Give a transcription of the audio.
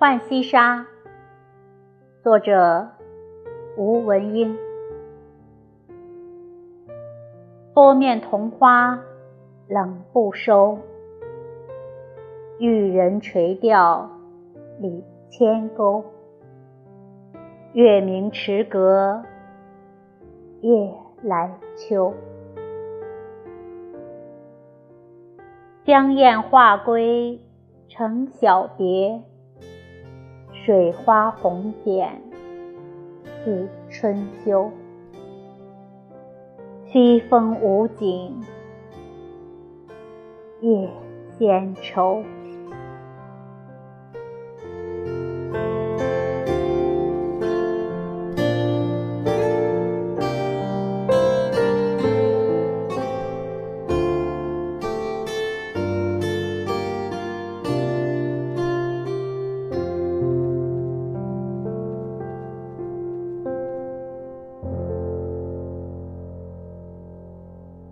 浣溪沙》，作者吴文英。波面桐花冷不收，玉人垂钓里千钩。月明池阁夜来秋。江雁化归成小蝶，水花红点似春秋。西风无景夜闲愁。